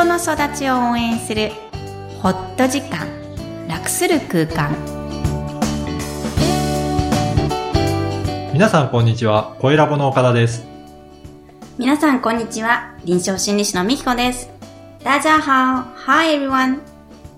人の育ちを応援するホット時間楽する空間皆さんこんにちは。声ラボの岡田です。皆さんこんにちは臨床心理士のみきこです大家好 Hi everyone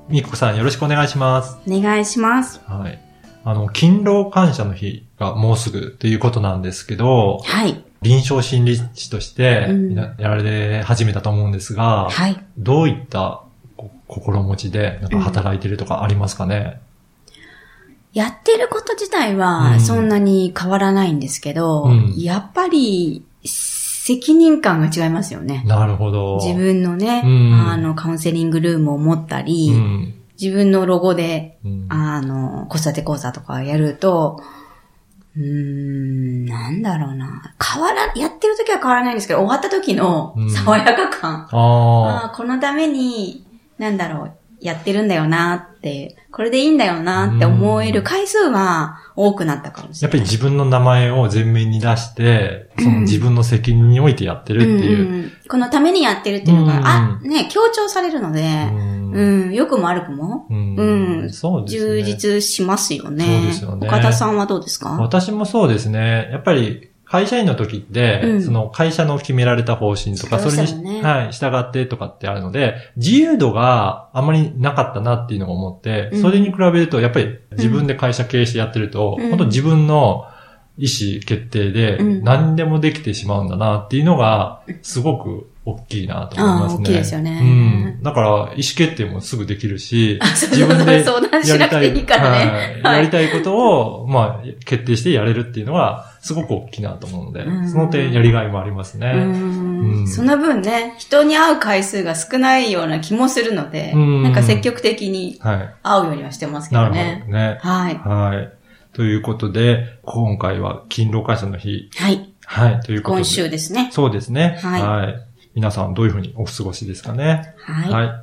みっこさんよろしくお願いします。お願いしますはい。あの、勤労感謝の日がもうすぐということなんですけど、はい臨床心理士としてうん。ややられ始めたと思うんですが、はい。どういったこ心持ちでなんか働いてるとかありますかね、やってること自体うん。はそんなに変わらないんですけど、うん。やっぱり責任感が違いますよね。なるほど。自分のね、うん。あの、カウンセリングルームを持ったり、うん。自分のロゴで、うん。あの、子育て講座とかやると、うーん、なんだろうな。変わら、やってる時は変わらないんですけど、終わった時のうん爽やか感。あああ、このために、なんだろう、やってるんだよなって、これでいいんだよなって思える回数は多くなったかもしれない。っぱり自分の名前を前面に出して、その自分の責任においてやってるっていう。んんんこのためにやってるっていうのが、うんあ、ね、強調されるので、うんうん、良くも悪くも、うん。うん。そうですね。充実しますよね。そうですよね。岡田さんはどうですか？私もそうですね。やっぱり、会社員の時って、うん。その会社の決められた方針とか、それに、はい、従ってとかってあるので、自由度があまりなかったなっていうのを思って、うん。それに比べると、やっぱり自分で会社経営してやってると、うん。本当自分の意思決定でうん。何でもできてしまうんだなっていうのが、すごく大きいなと思いますね。大きいですよねうん。だから、意思決定もすぐできるし、自分で相談しなくていいからね。はいやりたいことを、まあ、決定してやれるっていうのは、すごく大きいなと思うのでう、んその点やりがいもありますうね。うんんその分ね、人に会う回数が少ないような気もするので、うんなんか積極的にはい。会うようにはしてますけなるほどね。どね。はい。はい。ということで、今回は勤労感謝の日。はい。はい。ということで。今週ですね。そうですね。はい皆さんどういうふうにお過ごしですかね？はい。はい。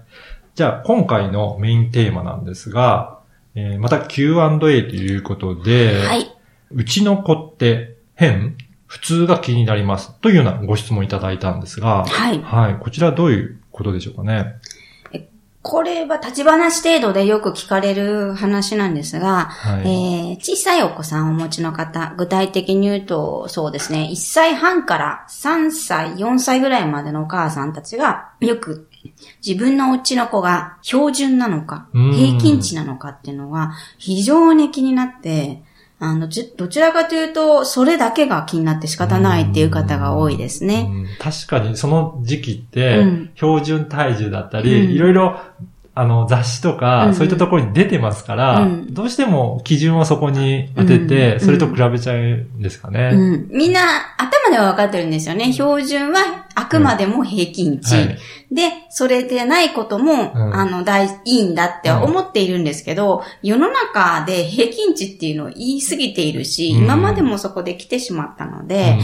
じゃあ、今回のメインテーマなんですが、えーまた Q&A ということで、はい。うちの子って変？普通が気になります。というようなご質問いただいたんですが、はい。はい。こちらどういうことでしょうかね？これは立ち話程度でよく聞かれる話なんですが、はい。えー小さいお子さんをお持ちの方、具体的に言うと、そうですね、1歳半から3歳、4歳ぐらいまでのお母さんたちが、よく自分のお家の子が標準なのか、うん平均値なのかっていうのが非常に気になって、あの、ちどちらかというと、それだけが気になって仕方ないっていう方が多いですね。うん。確かにその時期ってうん、標準体重だったうん。り、いろいろ、あの、雑誌とか、うん。そういったところに出てますから、うん。どうしても基準をそこに当てうて、ん。それと比べちゃうんですかね。うん、みんな頭では分かってるんですよね。標準はあくまでも平均値。はい。で、それでないことも、うん。あの、大、いいんだって思っているんですけど、世の中で平均値っていうのを言い過ぎているし、うん。今までもそこで来てしまったので、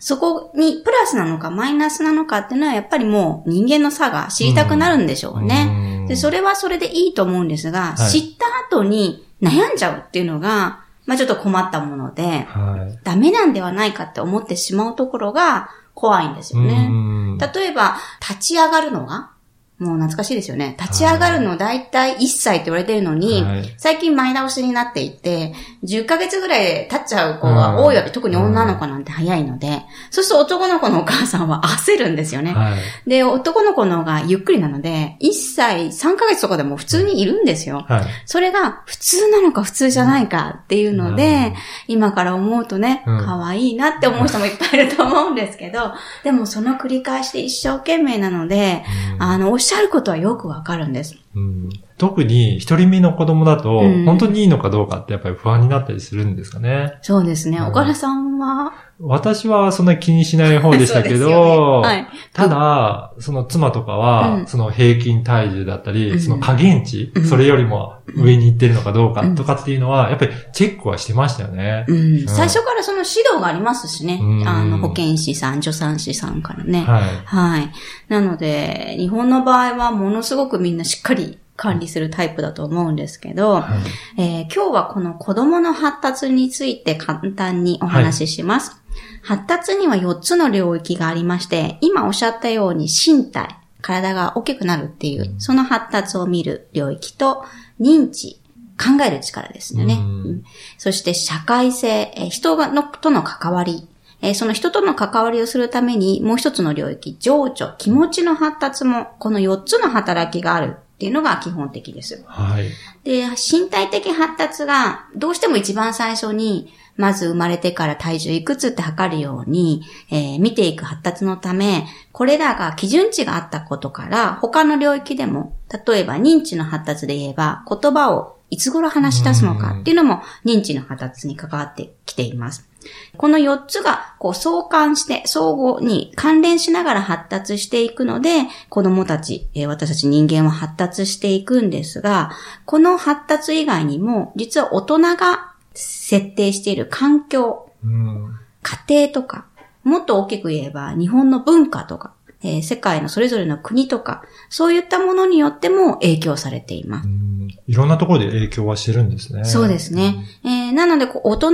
そこにプラスなのかマイナスなのかっていうのはやっぱりもう人間の差が知りたくなるんでしょうね。で、それ、れはそれでいいと思うんですが、はい。知った後に悩んじゃうっていうのが、まあちょっと困ったもので、はい。ダメなんではないかって思ってしまうところが怖いんですよね。うん例えば、立ち上がるのが、もう懐かしいですよね。立ち上がるの大体1歳って言われてるのに、はい最近前倒しになっていて、10ヶ月ぐらいで経っちゃう子が多いわけ、うん特に女の子なんて早いので、そうすると男の子のお母さんは焦るんですよね。はい。で、男の子の方がゆっくりなので、1歳3ヶ月とかでも普通にいるんですよ。はい。それが普通なのか普通じゃないかっていうので、今から思うとね、うん可愛いなって思う人もいっぱいいると思うんですけど、でもその繰り返しで一生懸命なので、うんあの、しゃることはよくわかるんです。うん特に一人目の子供だと、うん本当にいいのかどうかってやっぱり不安になったりするんですかね。そうですね。うん岡田さんは、私はそんなに気にしない方でしたけど、ねはい。ただ、その妻とかは、うんその平均体重だったり、うんその加減値、うんそれよりも上に行ってるのかどうかとかっていうのは、やっぱりチェックはしてましたよね。うん、最初からその指導がありますしね。うんあの、保健師さん、助産師さんからね。はい。はい。なので、日本の場合はものすごくみんなしっかり管理するタイプだと思うんですけど、はい。えー今日はこの子供の発達について簡単にお話しします。発達には4つの領域がありまして、今おっしゃったように身体、体が大きくなるっていう、その発達を見る領域と、認知、考える力ですよね。うん。うん。そして社会性、えー人がのとの関わり、えーその人との関わりをするためにもう一つの領域、情緒、気持ちの発達も、この4つの働きがあるっていうのが基本的です。はい。で、身体的発達が、どうしても一番最初に、まず生まれてから体重いくつって測るように、えー見ていく発達のため、これらが基準値があったことから、他の領域でも、例えば認知の発達で言えば、言葉をいつ頃話し出すのかっていうのも認知の発達に関わってきています。この4つがこう相関して相互に関連しながら発達していくので、子供たち、えー私たち人間は発達していくんですが、この発達以外にも、実は大人が設定している環境、うん。家庭とか、もっと大きく言えば日本の文化とか、えー世界のそれぞれの国とか、そういったものによっても影響されていますう。んいろんなところで影響はしてるんですね。そうですね。えーなので、大人、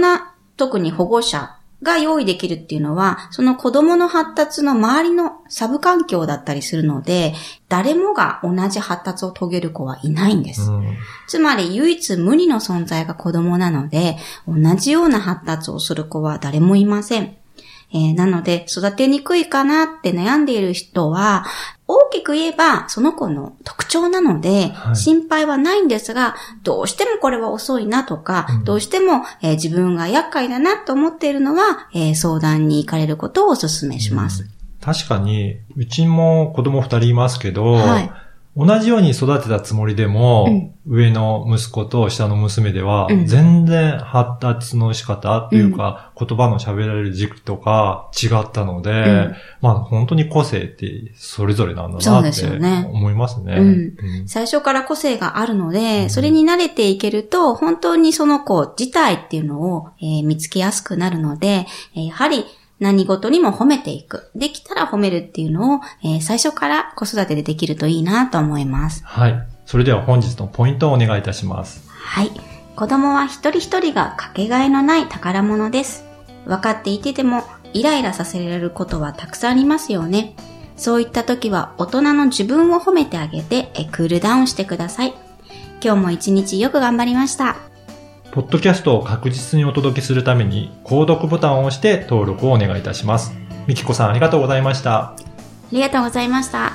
特に保護者が用意できるっていうのは、その子供の発達の周りのサブ環境だったりするので、誰もが同じ発達を遂げる子はいないんです。うん。つまり唯一無二の存在が子供なので、同じような発達をする子は誰もいません。えーなので、育てにくいかなって悩んでいる人は、大きく言えばその子の特徴なので、はい。心配はないんですが、どうしてもこれは遅いなとか、うん。どうしても、えー自分が厄介だなと思っているのは、えー相談に行かれることをお勧めします。確かに、うちも子供二人いますけど、はい同じように育てたつもりでも、上の息子と下の娘では、うん。全然発達の仕方っていうか、言葉の喋られる軸とか違ったので、ん。まあ本当に個性ってそれぞれなんだそうでなってすよね。思いますね。うん。うん。最初から個性があるので、うん。それに慣れていけると、本当にその子自体っていうのを、えー見つけやすくなるので、えーやはり何事にも褒めていく。できたら褒めるっていうのを、えー最初から子育てでできるといいなと思います。はい。それでは本日のポイントをお願いいたします。はい。子供は一人一人がかけがえのない宝物です。分かっていてても、イライラさせられることはたくさんありますよね。そういった時は大人の自分を褒めてあげて、えクールダウンしてください。今日も一日よく頑張りました。ポッドキャストを確実にお届けするために、購読ボタンを押して登録をお願いいたします。みきこさんありがとうございました。ありがとうございました。